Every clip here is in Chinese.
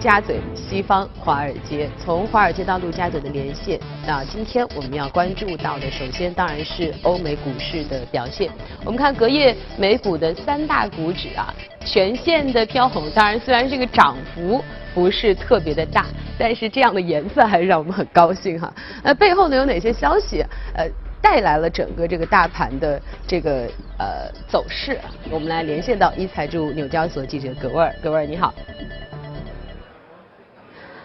陆家嘴，西方华尔街，从华尔街到陆家嘴的连线。那今天我们要关注到的，首先当然是欧美股市的表现。我们看隔夜美股的三大股指啊，全线的飘红。当然，虽然这个涨幅不是特别的大，但是这样的颜色还是让我们很高兴哈。那背后呢有哪些消息？呃。带来了整个这个大盘的这个呃走势，我们来连线到一财驻纽交所记者葛威尔，葛威尔你好。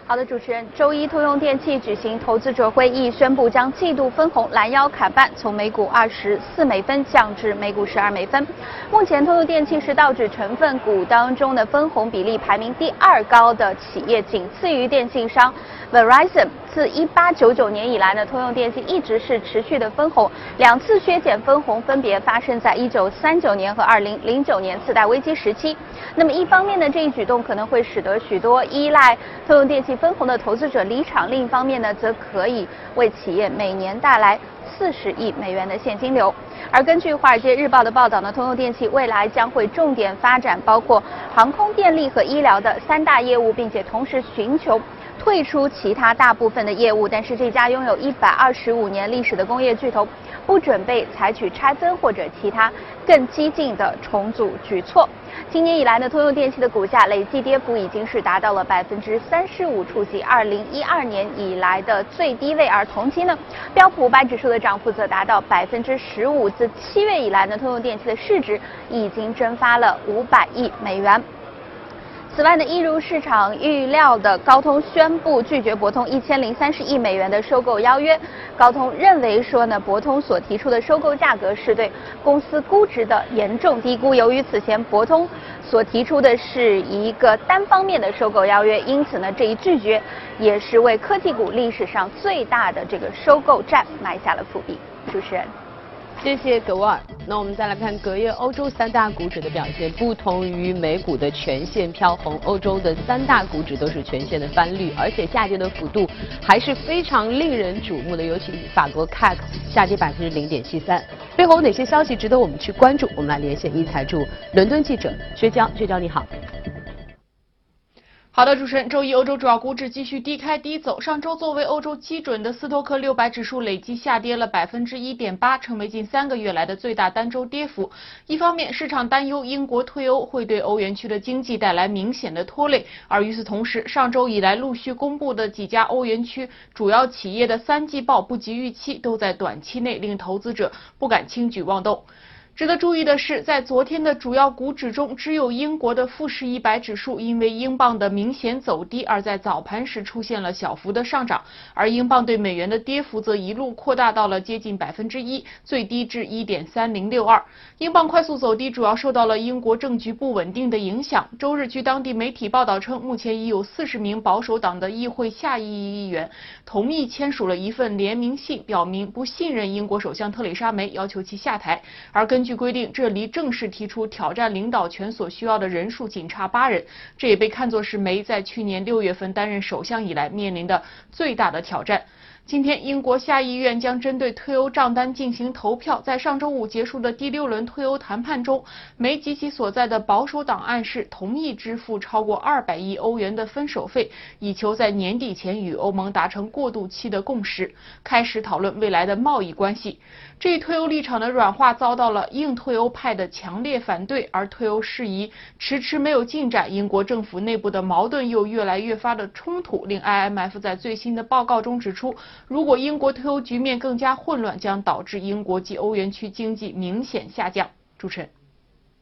好的，主持人，周一通用电气举行投资者会议，宣布将季度分红拦腰砍半，从每股二十四美分降至每股十二美分。目前通用电气是道指成分股当中的分红比例排名第二高的企业，仅次于电信商 Verizon。自一八九九年以来呢，通用电气一直是持续的分红，两次削减分红分别发生在一九三九年和二零零九年次贷危机时期。那么一方面呢，这一举动可能会使得许多依赖通用电气分红的投资者离场；另一方面呢，则可以为企业每年带来四十亿美元的现金流。而根据《华尔街日报》的报道呢，通用电气未来将会重点发展包括航空、电力和医疗的三大业务，并且同时寻求。退出其他大部分的业务，但是这家拥有一百二十五年历史的工业巨头不准备采取拆分或者其他更激进的重组举措。今年以来呢，通用电气的股价累计跌幅已经是达到了百分之三十五，触及二零一二年以来的最低位。而同期呢，标普五百指数的涨幅则达到百分之十五。自七月以来呢，通用电气的市值已经蒸发了五百亿美元。此外呢，一如市场预料的，高通宣布拒绝博通一千零三十亿美元的收购邀约。高通认为说呢，博通所提出的收购价格是对公司估值的严重低估。由于此前博通所提出的是一个单方面的收购邀约，因此呢，这一拒绝也是为科技股历史上最大的这个收购战埋下了伏笔。主持人。谢谢格沃尔。那我们再来看隔夜欧洲三大股指的表现，不同于美股的全线飘红，欧洲的三大股指都是全线的翻绿，而且下跌的幅度还是非常令人瞩目的，尤其法国 CAC 下跌百分之零点七三。背后有哪些消息值得我们去关注？我们来连线一财驻伦敦记者薛娇，薛娇你好。好的，主持人，周一欧洲主要股指继续低开低走。上周作为欧洲基准的斯托克六百指数累计下跌了百分之一点八，成为近三个月来的最大单周跌幅。一方面，市场担忧英国退欧会对欧元区的经济带来明显的拖累；而与此同时，上周以来陆续公布的几家欧元区主要企业的三季报不及预期，都在短期内令投资者不敢轻举妄动。值得注意的是，在昨天的主要股指中，只有英国的富时一百指数因为英镑的明显走低，而在早盘时出现了小幅的上涨，而英镑对美元的跌幅则一路扩大到了接近百分之一，最低至一点三零六二。英镑快速走低，主要受到了英国政局不稳定的影响。周日，据当地媒体报道称，目前已有四十名保守党的议会下议议员同意签署了一份联名信，表明不信任英国首相特蕾莎梅，要求其下台。而根据据规定，这离正式提出挑战领导权所需要的人数仅差八人，这也被看作是梅在去年六月份担任首相以来面临的最大的挑战。今天，英国下议院将针对退欧账单进行投票。在上周五结束的第六轮退欧谈判中，梅及其所在的保守党暗示同意支付超过二百亿欧元的分手费，以求在年底前与欧盟达成过渡期的共识，开始讨论未来的贸易关系。这一退欧立场的软化遭到了硬退欧派的强烈反对，而退欧事宜迟迟没有进展，英国政府内部的矛盾又越来越发的冲突，令 IMF 在最新的报告中指出。如果英国退欧局面更加混乱，将导致英国及欧元区经济明显下降。主持人，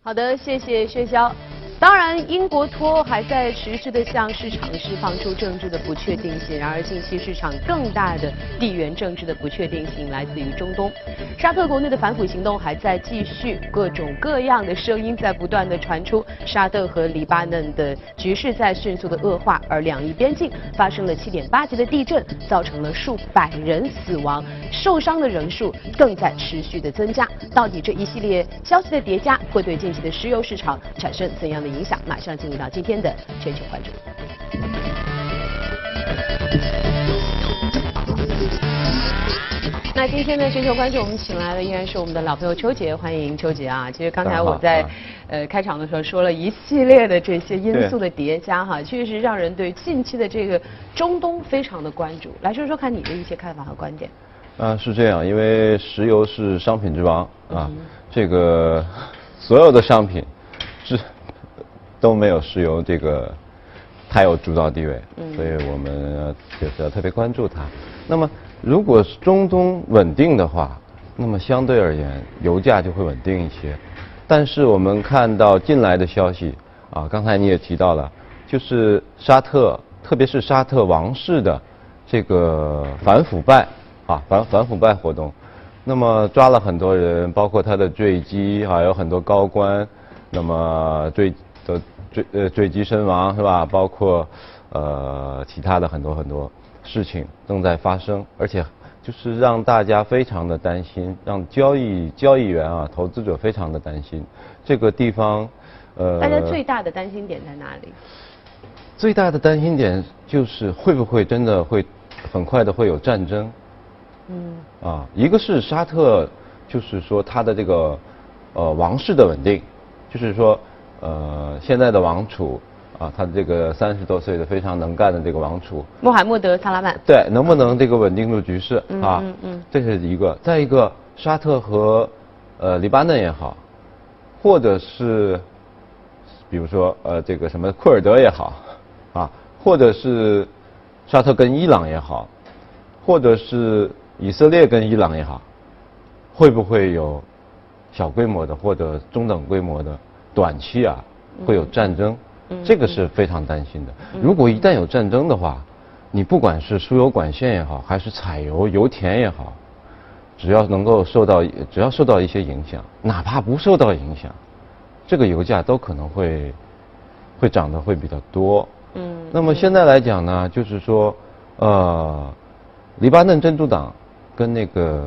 好的，谢谢薛潇。当然，英国脱欧还在持续的向市场释放出政治的不确定性。然而，近期市场更大的地缘政治的不确定性来自于中东。沙特国内的反腐行动还在继续，各种各样的声音在不断的传出。沙特和黎巴嫩的局势在迅速的恶化，而两伊边境发生了7.8级的地震，造成了数百人死亡，受伤的人数更在持续的增加。到底这一系列消息的叠加会对近期的石油市场产生怎样的？影响，马上进入到今天的全球关注。那今天呢，全球关注我们请来的依然是我们的老朋友邱杰，欢迎邱杰啊。其实刚才我在呃开场的时候说了一系列的这些因素的叠加哈，确实让人对近期的这个中东非常的关注。来说说看你的一些看法和观点。啊，是这样，因为石油是商品之王啊，这个所有的商品是都没有石油这个太有主导地位，所以我们就是要特别关注它。那么。如果是中东稳定的话，那么相对而言，油价就会稳定一些。但是我们看到近来的消息啊，刚才你也提到了，就是沙特，特别是沙特王室的这个反腐败啊，反反腐败活动，那么抓了很多人，包括他的坠机，还有很多高官，那么坠的坠呃坠机身亡是吧？包括呃其他的很多很多。事情正在发生，而且就是让大家非常的担心，让交易交易员啊、投资者非常的担心。这个地方，呃，大家最大的担心点在哪里？最大的担心点就是会不会真的会很快的会有战争？嗯。啊，一个是沙特，就是说他的这个呃王室的稳定，就是说呃现在的王储。啊，他的这个三十多岁的非常能干的这个王储穆罕默德·萨拉曼，对，能不能这个稳定住局势啊？嗯嗯，这是一个。再一个，沙特和呃黎巴嫩也好，或者是比如说呃这个什么库尔德也好，啊，或者是沙特跟伊朗也好，或者是以色列跟伊朗也好，会不会有小规模的或者中等规模的短期啊会有战争？这个是非常担心的。如果一旦有战争的话，你不管是输油管线也好，还是采油油田也好，只要能够受到，只要受到一些影响，哪怕不受到影响，这个油价都可能会会涨得会比较多。嗯。那么现在来讲呢，就是说，呃，黎巴嫩真主党跟那个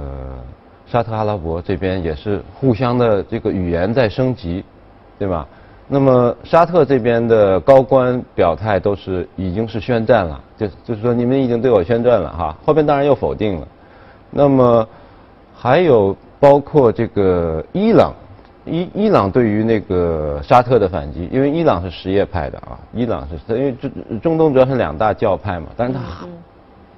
沙特阿拉伯这边也是互相的这个语言在升级，对吧？那么沙特这边的高官表态都是已经是宣战了，就就是说你们已经对我宣战了哈，后边当然又否定了。那么还有包括这个伊朗，伊伊朗对于那个沙特的反击，因为伊朗是什叶派的啊，伊朗是因为中中东主要是两大教派嘛，但是他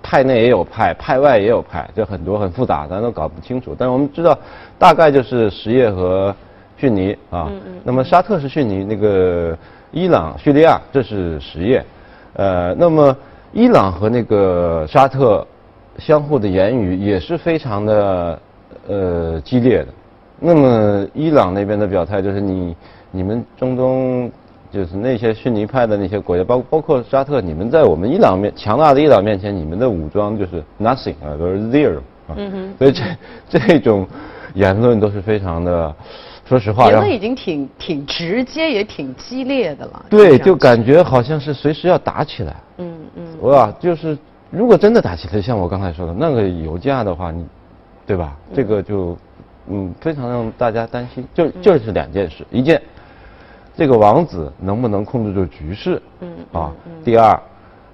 派内也有派，派外也有派，就很多很复杂，咱都搞不清楚。但是我们知道大概就是什叶和。逊尼啊，那么沙特是逊尼，那个伊朗、叙利亚这是什叶，呃，那么伊朗和那个沙特相互的言语也是非常的呃激烈的。那么伊朗那边的表态就是你你们中东就是那些逊尼派的那些国家，包包括沙特，你们在我们伊朗面强大的伊朗面前，你们的武装就是 nothing 啊，都是 zero 啊。所以这这种言论都是非常的。说实话，言论已经挺挺直接，也挺激烈的了。对，就感觉好像是随时要打起来。嗯嗯。哇，就是如果真的打起来，像我刚才说的那个油价的话，你，对吧？这个就，嗯，非常让大家担心。就就是两件事，一件，这个王子能不能控制住局势？嗯。啊。第二，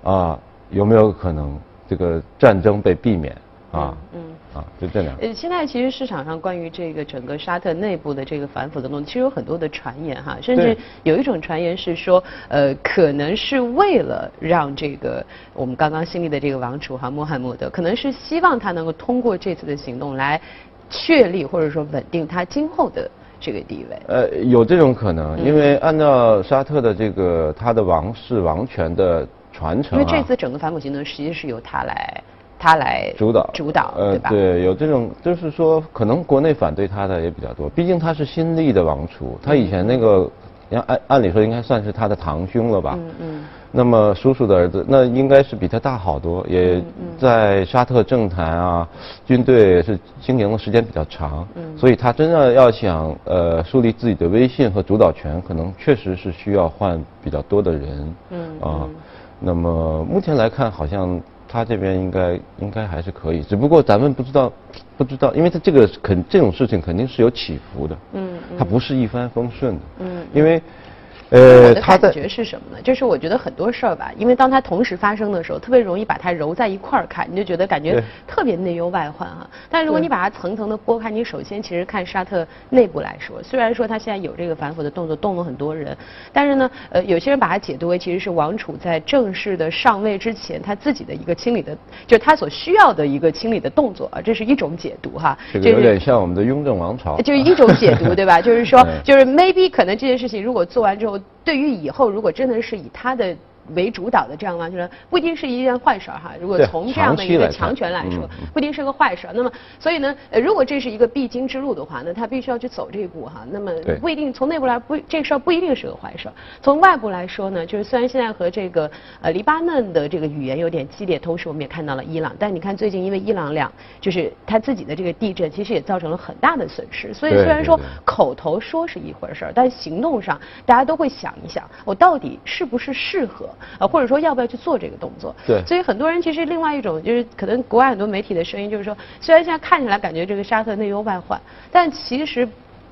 啊，有没有可能这个战争被避免？啊。嗯。啊，就这两。呃，现在其实市场上关于这个整个沙特内部的这个反腐的动作，其实有很多的传言哈，甚至有一种传言是说，呃，可能是为了让这个我们刚刚新立的这个王储哈穆罕默德，可能是希望他能够通过这次的行动来确立或者说稳定他今后的这个地位。呃，有这种可能，因为按照沙特的这个他的王室王权的传承，因为这次整个反恐行动实际是由他来。他来主导，主导，对吧？对，有这种，就是说，可能国内反对他的也比较多。毕竟他是新立的王储，他以前那个，按按理说应该算是他的堂兄了吧？嗯嗯。那么叔叔的儿子，那应该是比他大好多，也在沙特政坛啊，军队是经营的时间比较长。嗯。所以他真的要想呃树立自己的威信和主导权，可能确实是需要换比较多的人。嗯。啊，那么目前来看，好像。他这边应该应该还是可以，只不过咱们不知道，不知道，因为他这个肯这种事情肯定是有起伏的，嗯，他不是一帆风顺的，嗯，因为呃，我的感觉是什么呢？就是我觉得很多事儿吧，因为当它同时发生的时候，特别容易把它揉在一块儿看，你就觉得感觉特别内忧外患哈。但如果你把它层层的剥开，你首先其实看沙特内部来说，虽然说他现在有这个反腐的动作，动了很多人，但是呢，呃，有些人把它解读为其实是王储在正式的上位之前，他自己的一个清理的，就是他所需要的一个清理的动作啊，这是一种解读哈。这个有点像我们的雍正王朝。就是一种解读，对吧？就是说，就是 maybe 可能这件事情如果做完之后。对于以后，如果真的是以他的。为主导的这样吗？就是不一定是一件坏事哈。如果从这样的一个强权来说，不一定是个坏事。那么，所以呢，如果这是一个必经之路的话，那他必须要去走这一步哈。那么不一定从内部来不这个事儿不一定是个坏事。从外部来说呢，就是虽然现在和这个呃黎巴嫩的这个语言有点激烈，同时我们也看到了伊朗。但你看最近因为伊朗两就是他自己的这个地震，其实也造成了很大的损失。所以虽然说口头说是一回事儿，但行动上大家都会想一想，我到底是不是适合啊，或者说要。不要去做这个动作？对，所以很多人其实另外一种就是可能国外很多媒体的声音就是说，虽然现在看起来感觉这个沙特内忧外患，但其实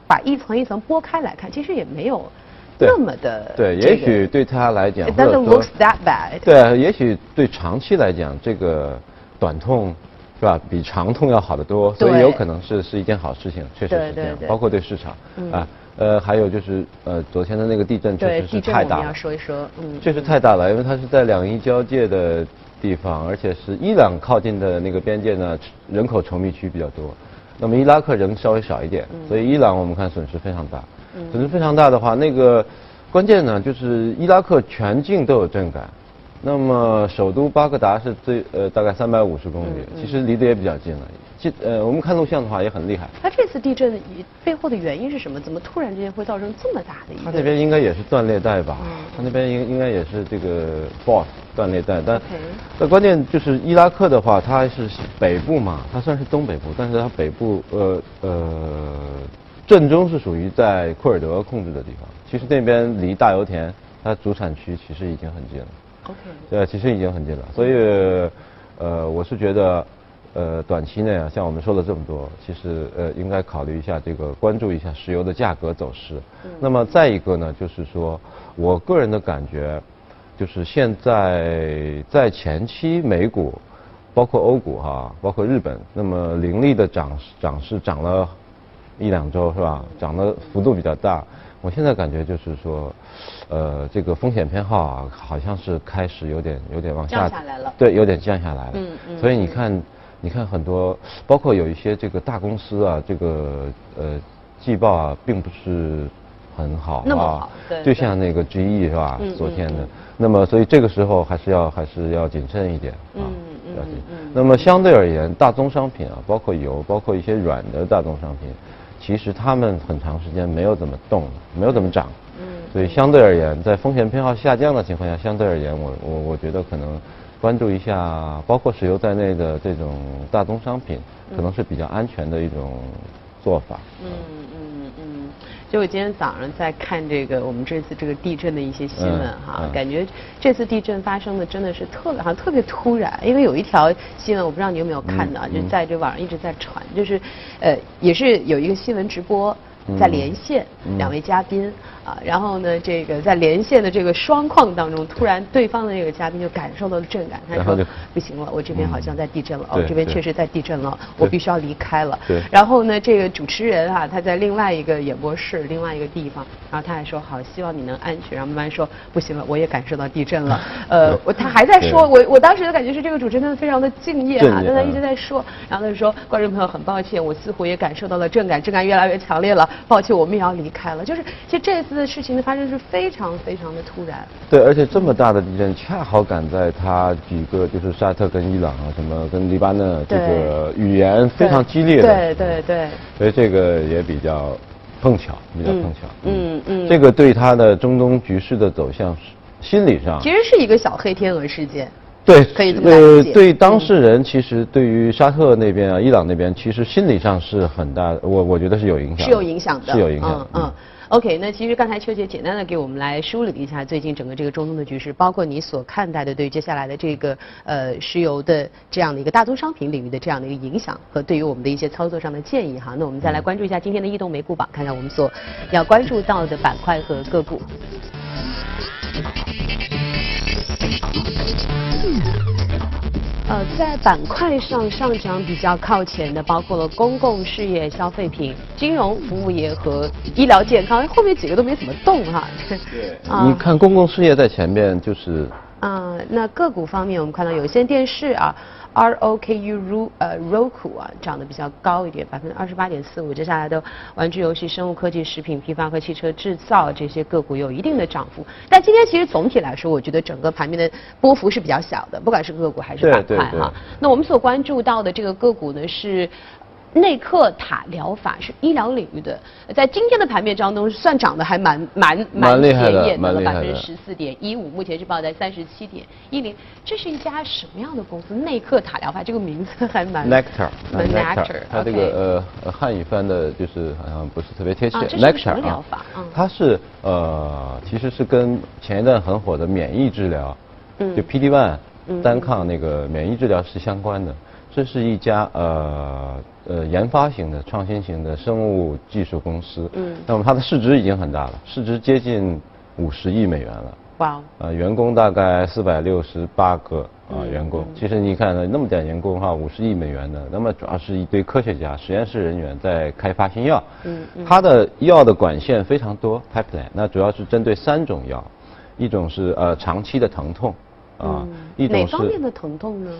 把一层一层剥开来看，其实也没有那么的。对，也许对他来讲，It doesn't look that bad。对，也许对长期来讲，这个短痛是吧，比长痛要好得多，所以有可能是是一件好事情，确实是这样，包括对市场啊。呃，还有就是，呃，昨天的那个地震确实是太大了。要说一说，嗯，确实太大了，因为它是在两伊交界的地方，而且是伊朗靠近的那个边界呢，人口稠密区比较多。那么伊拉克人稍微少一点，所以伊朗我们看损失非常大。损失非常大的话，那个关键呢，就是伊拉克全境都有震感。那么首都巴格达是最呃大概三百五十公里，其实离得也比较近了。呃，我们看录像的话也很厉害。它这次地震背后的原因是什么？怎么突然之间会造成这么大的一个？它那边应该也是断裂带吧？它那边应应该也是这个 boss 断裂带，但但关键就是伊拉克的话，它是北部嘛，它算是东北部，但是它北部呃呃震中是属于在库尔德控制的地方。其实那边离大油田它主产区其实已经很近了。OK。对，其实已经很近了，所以呃，我是觉得。呃，短期内啊，像我们说了这么多，其实呃，应该考虑一下这个，关注一下石油的价格走势。那么再一个呢，就是说我个人的感觉，就是现在在前期美股，包括欧股哈，包括日本，那么凌厉的涨涨势涨了一两周是吧？涨的幅度比较大。我现在感觉就是说，呃，这个风险偏好啊，好像是开始有点有点往下降下来了。对，有点降下来了。嗯嗯。所以你看。你看很多，包括有一些这个大公司啊，这个呃季报啊，并不是很好啊，对就像那个 GE 是吧？昨天的，那么所以这个时候还是要还是要谨慎一点啊，要谨慎。那么相对而言，大宗商品啊，包括油，包括一些软的大宗商品，其实他们很长时间没有怎么动，没有怎么涨。嗯。所以相对而言，在风险偏好下降的情况下，相对而言，我我我觉得可能。关注一下，包括石油在内的这种大宗商品，可能是比较安全的一种做法。嗯嗯嗯。就我今天早上在看这个我们这次这个地震的一些新闻哈，感觉这次地震发生的真的是特别好像特别突然，因为有一条新闻我不知道你有没有看到，就在这网上一直在传，就是呃也是有一个新闻直播在连线两位嘉宾。啊，然后呢，这个在连线的这个双框当中，突然对方的这个嘉宾就感受到了震感，他说不行了，我这边好像在地震了，哦，这边确实在地震了，我必须要离开了。对。然后呢，这个主持人啊，他在另外一个演播室，另外一个地方，然后他还说好，希望你能安全。然后慢慢说不行了，我也感受到地震了。呃，我他还在说，我我当时的感觉是这个主持人非常的敬业啊，但他一直在说，然后他就说观众朋友很抱歉，我似乎也感受到了震感，震感越来越强烈了，抱歉，我们也要离开了。就是其实这次的事情的发生。是非常非常的突然。对，而且这么大的地震，恰好赶在他几个就是沙特跟伊朗啊，什么跟黎巴嫩这个语言非常激烈的。对对对。所以这个也比较碰巧，比较碰巧。嗯嗯。这个对他的中东局势的走向，心理上其实是一个小黑天鹅事件。对，可以这么理解。对当事人，其实对于沙特那边啊、伊朗那边，其实心理上是很大的，我我觉得是有影响。是有影响的。是有影响。嗯。OK，那其实刚才秋姐简单的给我们来梳理了一下最近整个这个中东的局势，包括你所看待的对接下来的这个呃石油的这样的一个大宗商品领域的这样的一个影响和对于我们的一些操作上的建议哈。那我们再来关注一下今天的异动美股榜，看看我们所要关注到的板块和个股。呃，在板块上上涨比较靠前的，包括了公共事业、消费品、金融服务业和医疗健康，后面几个都没怎么动哈。对，你看公共事业在前面就是。啊，那个股方面，我们看到有线电视啊。R O K U R 呃 Roku 啊，涨得比较高一点，百分之二十八点四五。接下来的玩具游戏、生物科技、食品批发和汽车制造这些个股有一定的涨幅。但今天其实总体来说，我觉得整个盘面的波幅是比较小的，不管是个股还是板块哈。那我们所关注到的这个个股呢是。内克塔疗法是医疗领域的，在今天的盘面当中算涨得还蛮蛮蛮显眼的了，百分之十四点一五，目前是报在三十七点一零。这是一家什么样的公司？内克塔疗法这个名字还蛮 Nectar，Nectar，它这个呃汉语翻的就是好像不是特别贴切。Nectar 疗法，它是呃其实是跟前一段很火的免疫治疗，就 PD-1 单抗那个免疫治疗是相关的。这是一家呃呃研发型的创新型的生物技术公司。嗯。那么它的市值已经很大了，市值接近五十亿美元了。哇。呃，员工大概四百六十八个啊员工。其实你看那么点员工哈，五十亿美元的，那么主要是一堆科学家、实验室人员在开发新药。嗯嗯。它的药的管线非常多，pipeline。那主要是针对三种药，一种是呃长期的疼痛，啊，一种是哪方面的疼痛呢？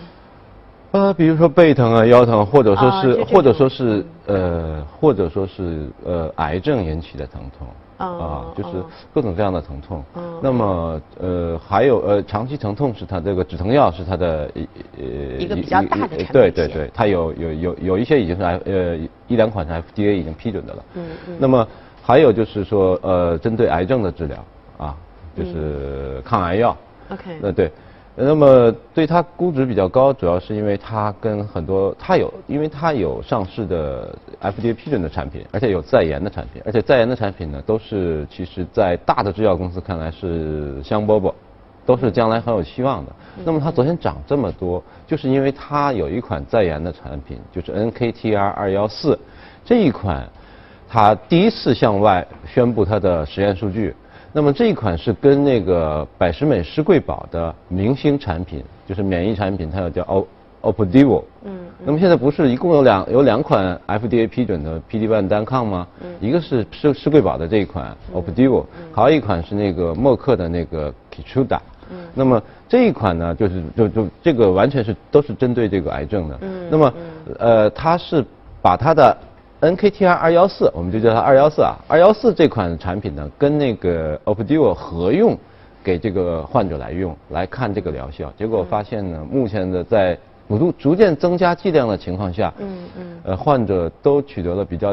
呃，比如说背疼啊、腰疼，或者说是，或者说是，呃，或者说是，呃，癌症引起的疼痛，啊，就是各种各样的疼痛。那么，呃，还有呃，长期疼痛是它这个止疼药是它的一呃一个比较大的产品对对对，它有有有有一些已经是 F 呃一两款是 FDA 已经批准的了。嗯嗯。那么还有就是说，呃，针对癌症的治疗啊，就是抗癌药。OK。那对。那么对它估值比较高，主要是因为它跟很多它有，因为它有上市的 FDA 批准的产品，而且有在研的产品，而且在研的产品呢，都是其实在大的制药公司看来是香饽饽，都是将来很有希望的。那么它昨天涨这么多，就是因为它有一款在研的产品，就是 NKTR 二幺四这一款，它第一次向外宣布它的实验数据。那么这一款是跟那个百时美施贵宝的明星产品，就是免疫产品，它有叫 O Opdivo。嗯。那么现在不是一共有两有两款 FDA 批准的 PD-1 单抗吗？嗯。一个是施施贵宝的这一款 Opdivo，还有一款是那个默克的那个 Keytruda。嗯。那么这一款呢，就是就就这个完全是都是针对这个癌症的。嗯。那么呃，它是把它的。NKTR 二幺四，我们就叫它二幺四啊。二幺四这款产品呢，跟那个 Opdivo 合用，给这个患者来用，来看这个疗效。结果发现呢，目前的在逐逐渐增加剂量的情况下，嗯嗯，呃，患者都取得了比较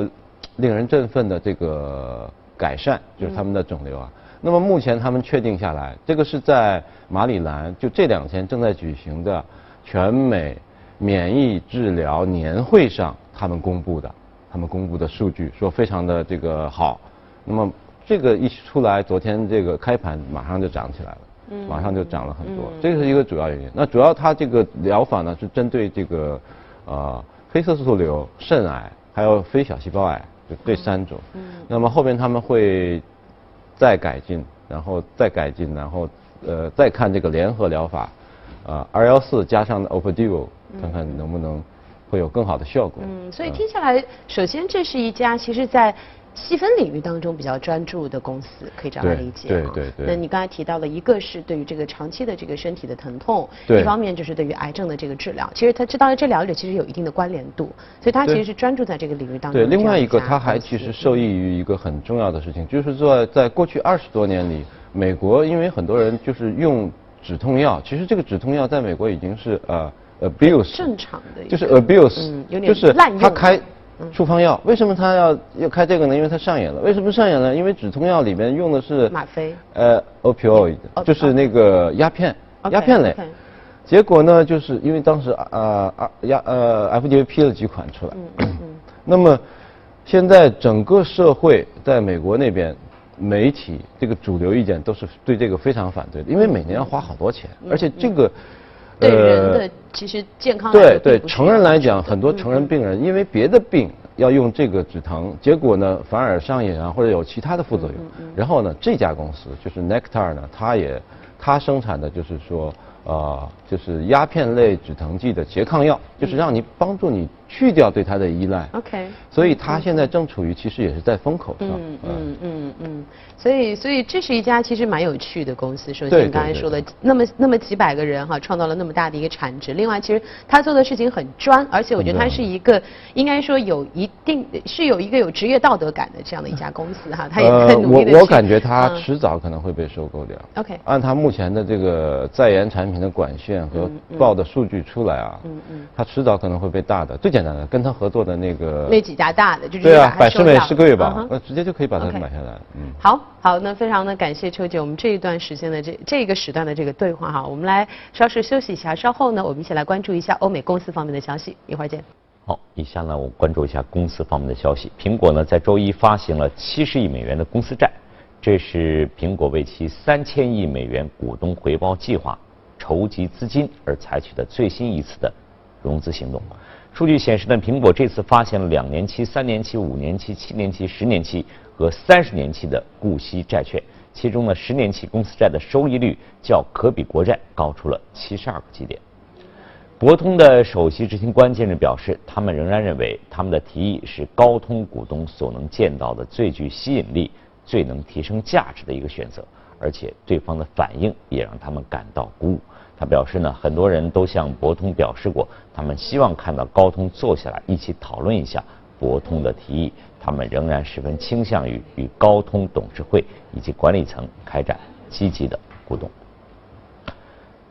令人振奋的这个改善，就是他们的肿瘤啊。那么目前他们确定下来，这个是在马里兰就这两天正在举行的全美免疫治疗年会上，他们公布的。他们公布的数据说非常的这个好，那么这个一出来，昨天这个开盘马上就涨起来了，马上就涨了很多，这个是一个主要原因。那主要它这个疗法呢是针对这个呃黑色素瘤、肾癌还有非小细胞癌，就这三种。那么后边他们会再改进，然后再改进，然后呃再看这个联合疗法，啊二幺四加上 Opdivo，看看能不能。会有更好的效果。嗯，所以听下来，首先这是一家其实，在细分领域当中比较专注的公司，可以这样理解。对对对。那你刚才提到了一个是对于这个长期的这个身体的疼痛，一方面就是对于癌症的这个治疗。其实它这当然这两者其实有一定的关联度，所以它其实是专注在这个领域当中。对，另外一个它还其实受益于一个很重要的事情，就是说在过去二十多年里，美国因为很多人就是用止痛药，其实这个止痛药在美国已经是呃。Abuse 正常的就是 abuse，就是他开处方药，为什么他要要开这个呢？因为他上瘾了。为什么上瘾呢？因为止痛药里面用的是吗啡，呃，opioid，就是那个鸦片，鸦片类。结果呢，就是因为当时啊啊鸦呃 FDA 批了几款出来，那么现在整个社会在美国那边媒体这个主流意见都是对这个非常反对的，因为每年要花好多钱，而且这个。对人的其实健康对对成人来讲，很多成人病人因为别的病要用这个止疼，结果呢反而上瘾啊，或者有其他的副作用。然后呢，这家公司就是 Nectar 呢，它也它生产的就是说。呃，就是鸦片类止疼剂的拮抗药，就是让你帮助你去掉对它的依赖。OK。所以它现在正处于其实也是在风口上。嗯嗯嗯嗯。所以所以这是一家其实蛮有趣的公司。首先你刚才说的那么那么几百个人哈，创造了那么大的一个产值。另外，其实他做的事情很专，而且我觉得他是一个应该说有一定是有一个有职业道德感的这样的一家公司哈。他也很努力的我我感觉他迟早可能会被收购掉。OK。按他目前的这个在研产品。的管线和报的数据出来啊，嗯嗯，他迟早可能会被大的。最简单的，跟他合作的那个那几家大的，就对啊，百世美、世贵吧，那直接就可以把它买下来。嗯，好好，那非常的感谢秋姐，我们这一段时间的这这个时段的这个对话哈，我们来稍事休息一下，稍后呢，我们一起来关注一下欧美公司方面的消息，一会儿见。好，以下呢，我关注一下公司方面的消息。苹果呢，在周一发行了七十亿美元的公司债，这是苹果为其三千亿美元股东回报计划。筹集资金而采取的最新一次的融资行动。数据显示呢，苹果这次发行了两年期、三年期、五年期、七年期、十年期和三十年期的固息债券，其中呢，十年期公司债的收益率较可比国债高出了七十二个基点。博通的首席执行官近日表示，他们仍然认为他们的提议是高通股东所能见到的最具吸引力、最能提升价值的一个选择，而且对方的反应也让他们感到鼓舞。他表示呢，很多人都向博通表示过，他们希望看到高通坐下来一起讨论一下博通的提议。他们仍然十分倾向于与高通董事会以及管理层开展积极的互动。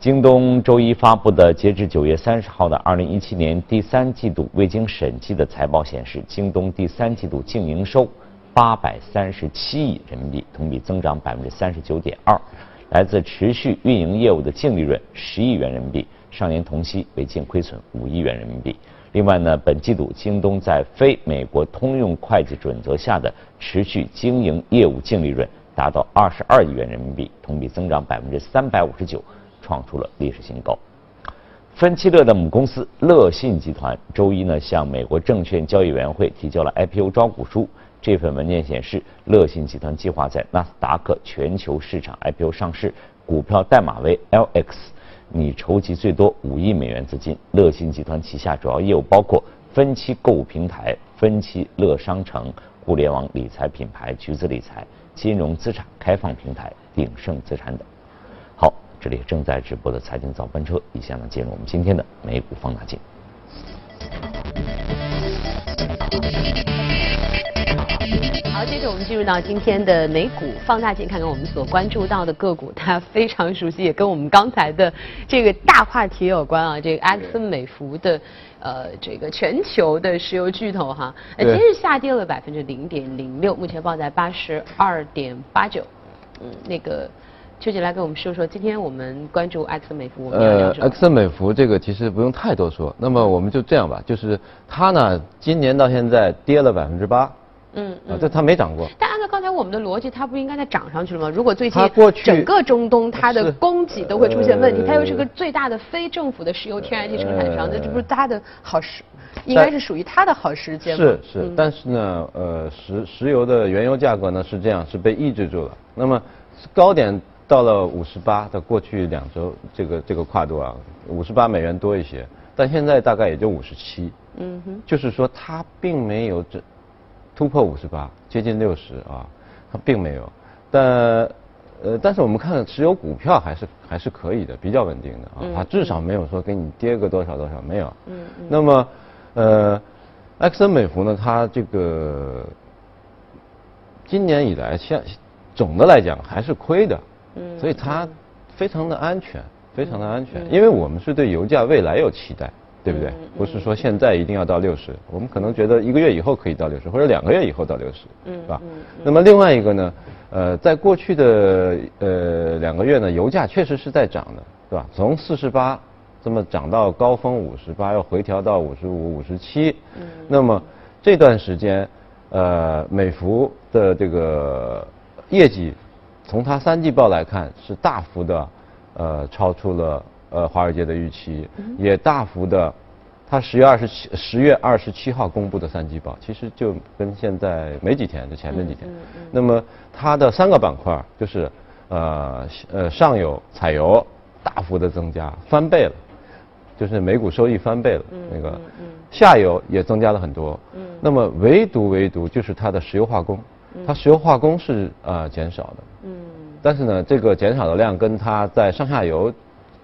京东周一发布的截至九月三十号的二零一七年第三季度未经审计的财报显示，京东第三季度净营收八百三十七亿人民币，同比增长百分之三十九点二。来自持续运营业务的净利润十亿元人民币，上年同期为净亏损五亿元人民币。另外呢，本季度京东在非美国通用会计准则下的持续经营业务净利润达到二十二亿元人民币，同比增长百分之三百五十九，创出了历史新高。分期乐的母公司乐信集团周一呢向美国证券交易委员会提交了 IPO 招股书。这份文件显示，乐信集团计划在纳斯达克全球市场 IPO 上市，股票代码为 LX，拟筹集最多五亿美元资金。乐信集团旗下主要业务包括分期购物平台、分期乐商城、互联网理财品牌橘子理财、金融资产开放平台鼎盛资产等。好，这里正在直播的财经早班车，以下呢进入我们今天的美股放大镜。好，接着我们进入到今天的美股放大镜，看看我们所关注到的个股，大家非常熟悉，也跟我们刚才的这个大话题有关啊。这个埃克森美孚的呃，这个全球的石油巨头哈，呃今日下跌了百分之零点零六，目前报在八十二点八九。嗯，那个秋姐来跟我们说说，今天我们关注埃克森美孚，我们要聊什么？埃克森美孚这个其实不用太多说，那么我们就这样吧，就是它呢，今年到现在跌了百分之八。嗯啊，这它没涨过。但按照刚才我们的逻辑，它不应该再涨上去了吗？如果最近整个中东它的供给都会出现问题，它又是个最大的非政府的石油天然气生产商，那这不是它的好时，应该是属于它的好时间吗？是是，但是呢，呃，石石油的原油价格呢是这样，是被抑制住了。那么高点到了五十八的过去两周这个这个跨度啊，五十八美元多一些，但现在大概也就五十七。嗯哼，就是说它并没有这。突破五十八，接近六十啊，它并没有，但呃，但是我们看持有股票还是还是可以的，比较稳定的啊，它至少没有说给你跌个多少多少，没有。嗯嗯。那么呃，埃克森美孚呢，它这个今年以来，现总的来讲还是亏的，嗯，所以它非常的安全，非常的安全，因为我们是对油价未来有期待。对不对？不是说现在一定要到六十，我们可能觉得一个月以后可以到六十，或者两个月以后到六十，是吧？那么另外一个呢，呃，在过去的呃两个月呢，油价确实是在涨的，对吧？从四十八这么涨到高峰五十八，又回调到五十五、五十七。那么这段时间，呃，美孚的这个业绩，从它三季报来看是大幅的呃超出了。呃，华尔街的预期也大幅的它十月二十七十月二十七号公布的三季报，其实就跟现在没几天，就前面几天。那么它的三个板块就是呃呃上游采油大幅的增加，翻倍了，就是每股收益翻倍了。那个下游也增加了很多。那么唯独唯独就是它的石油化工，它石油化工是呃减少的。嗯。但是呢，这个减少的量跟它在上下游。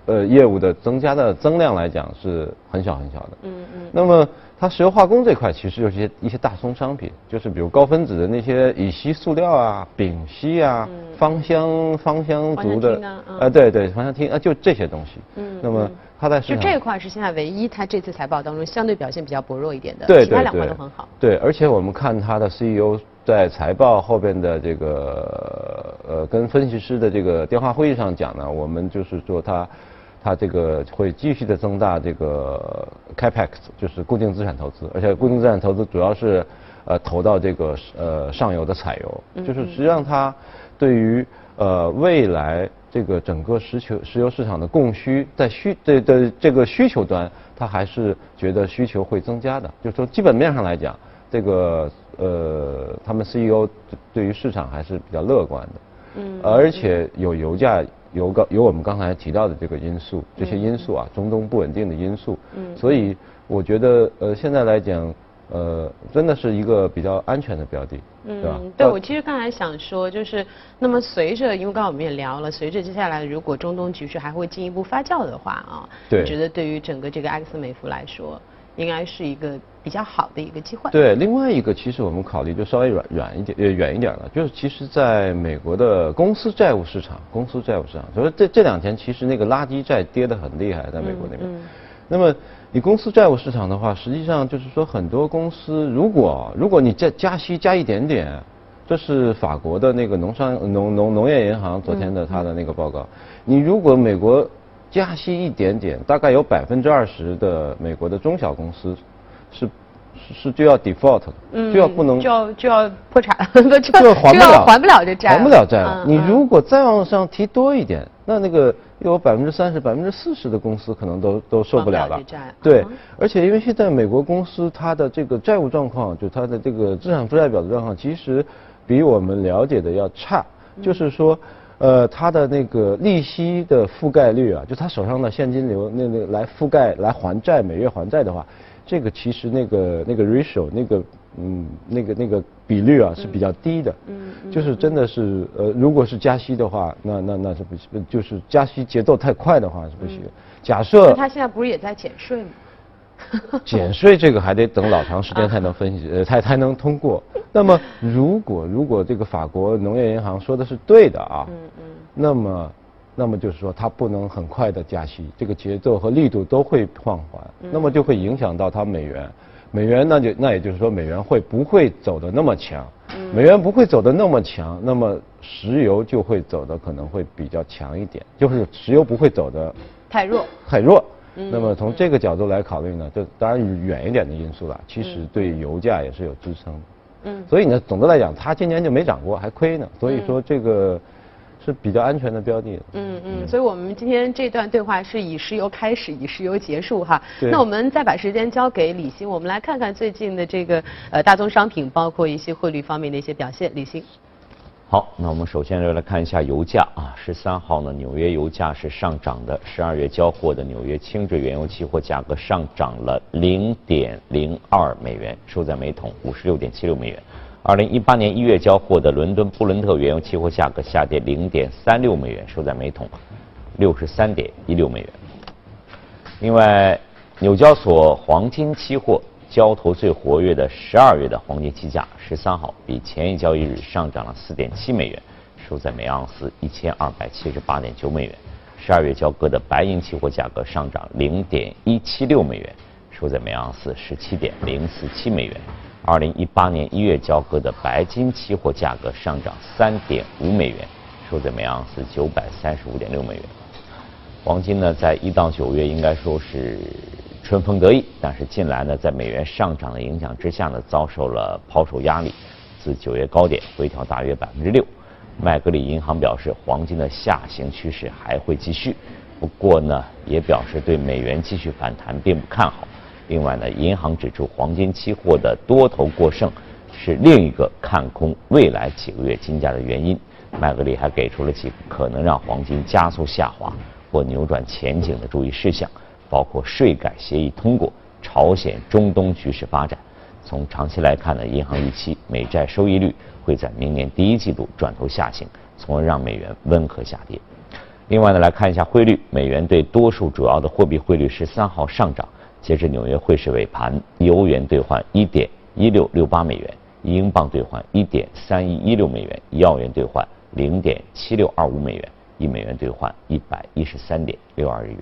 呃，业务的增加的增量来讲是很小很小的。嗯嗯。那么它石油化工这块其实就是一些一些大宗商品，就是比如高分子的那些乙烯塑料啊、丙烯啊、芳香芳香族的，呃，对对，芳香烃啊，就这些东西。嗯。那么它在就这一块是现在唯一它这次财报当中相对表现比较薄弱一点的，对其他两块都很好。对，而且我们看它的 CEO 在财报后边的这个呃跟分析师的这个电话会议上讲呢，我们就是说它。它这个会继续的增大这个 capex，就是固定资产投资，而且固定资产投资主要是呃投到这个呃上游的采油，就是实际上它对于呃未来这个整个石油石油市场的供需在需的的这个需求端，它还是觉得需求会增加的，就是说基本面上来讲，这个呃他们 CEO 对于市场还是比较乐观的，嗯，而且有油价。有个有我们刚才提到的这个因素，这些因素啊，中东不稳定的因素，嗯，所以我觉得呃现在来讲，呃真的是一个比较安全的标的，对吧？对，我其实刚才想说，就是那么随着，因为刚刚我们也聊了，随着接下来如果中东局势还会进一步发酵的话啊，对，觉得对于整个这个埃克森美孚来说。应该是一个比较好的一个机会。对，另外一个其实我们考虑就稍微远远一点，呃，远一点了，就是其实在美国的公司债务市场，公司债务市场，所以这这两天其实那个垃圾债跌得很厉害，在美国那边。嗯。那么你公司债务市场的话，实际上就是说很多公司，如果如果你加加息加一点点，这是法国的那个农商农农农业银行昨天的他的那个报告，你如果美国。加息一点点，大概有百分之二十的美国的中小公司是是就要 default 嗯，就要不能就要就要破产，就还不了还不了这债，还不了债了。你如果再往上提多一点，那那个有百分之三十、百分之四十的公司可能都都受不了了。对，而且因为现在美国公司它的这个债务状况，就它的这个资产负债表的状况，其实比我们了解的要差，就是说。呃，它的那个利息的覆盖率啊，就他手上的现金流那那来覆盖来还债，每月还债的话，这个其实那个那个 ratio 那个嗯那个那个比率啊是比较低的。嗯。就是真的是呃，如果是加息的话，那那那是不行，就是加息节奏太快的话是不行。假设。他现在不是也在减税吗？减税这个还得等老长时间才能分析，呃，才才能通过。那么，如果如果这个法国农业银行说的是对的啊，嗯嗯，那么，那么就是说它不能很快的加息，这个节奏和力度都会放缓，那么就会影响到它美元，美元那就那也就是说美元会不会走的那么强？美元不会走的那么强，那么石油就会走的可能会比较强一点，就是石油不会走的太弱，太弱。那么从这个角度来考虑呢，这当然远一点的因素了，其实对油价也是有支撑。嗯。所以呢，总的来讲，它今年就没涨过，还亏呢。所以说这个是比较安全的标的。嗯嗯。所以我们今天这段对话是以石油开始，以石油结束哈。那我们再把时间交给李欣，我们来看看最近的这个呃大宗商品，包括一些汇率方面的一些表现。李欣。好，那我们首先就来看一下油价啊。十三号呢，纽约油价是上涨的。十二月交货的纽约轻质原油期货价格上涨了零点零二美元，收在每桶五十六点七六美元。二零一八年一月交货的伦敦布伦特原油期货价格下跌零点三六美元，收在每桶六十三点一六美元。另外，纽交所黄金期货。交投最活跃的十二月的黄金期价，十三号比前一交易日上涨了四点七美元，收在每盎司一千二百七十八点九美元。十二月交割的白银期货价格上涨零点一七六美元，收在每盎司十七点零四七美元。二零一八年一月交割的白金期货价格上涨三点五美元，收在每盎司九百三十五点六美元。黄金呢，在一到九月应该说是。春风得意，但是近来呢，在美元上涨的影响之下呢，遭受了抛售压力，自九月高点回调大约百分之六。麦格理银行表示，黄金的下行趋势还会继续，不过呢，也表示对美元继续反弹并不看好。另外呢，银行指出黄金期货的多头过剩是另一个看空未来几个月金价的原因。麦格里还给出了几个可能让黄金加速下滑或扭转前景的注意事项，包括税改协议通过、朝鲜、中东局势发展。从长期来看呢，银行预期美债收益率会在明年第一季度转头下行，从而让美元温和下跌。另外呢，来看一下汇率，美元对多数主要的货币汇率十三号上涨。截至纽约汇市尾盘，一欧元兑换一点一六六八美元，一英镑兑换一点三一一六美元，一澳元兑换零点七六二五美元，一美元兑换一百一十三点六二日元。